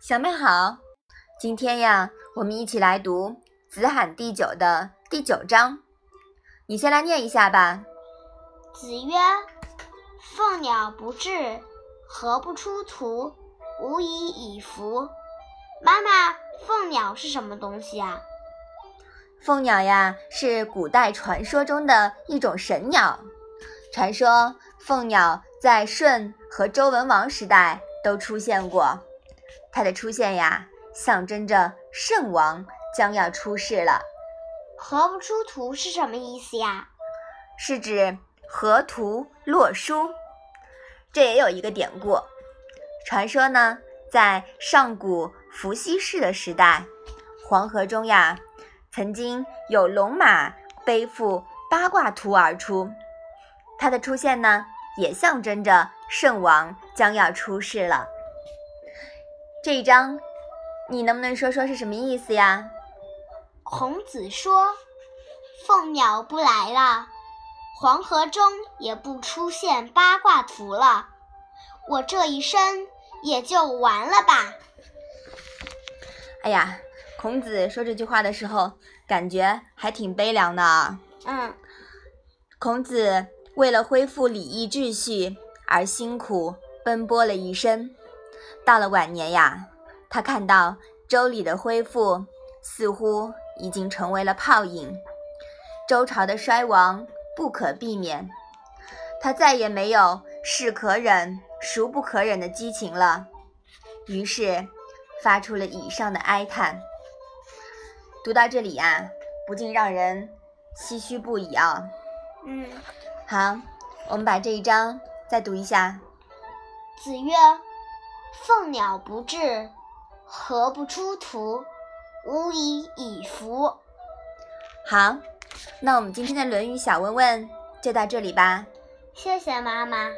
小妹好，今天呀，我们一起来读《子罕第九》的第九章。你先来念一下吧。子曰：“凤鸟不至，何不出图？无以以服。”妈妈，凤鸟是什么东西啊？凤鸟呀，是古代传说中的一种神鸟。传说凤鸟在舜和周文王时代都出现过。它的出现呀，象征着圣王将要出世了。河不出图是什么意思呀？是指河图洛书。这也有一个典故。传说呢，在上古伏羲氏的时代，黄河中呀，曾经有龙马背负八卦图而出。它的出现呢，也象征着圣王将要出世了。这一章，你能不能说说是什么意思呀？孔子说：“凤鸟不来了，黄河中也不出现八卦图了，我这一生也就完了吧。”哎呀，孔子说这句话的时候，感觉还挺悲凉的。嗯，孔子为了恢复礼义秩序而辛苦奔波了一生。到了晚年呀，他看到周礼的恢复似乎已经成为了泡影，周朝的衰亡不可避免，他再也没有是可忍孰不可忍的激情了，于是发出了以上的哀叹。读到这里呀，不禁让人唏嘘不已啊。嗯，好，我们把这一章再读一下。子曰。凤鸟不至，何不出图？吾以以服。好，那我们今天的《论语》小问问就到这里吧。谢谢妈妈。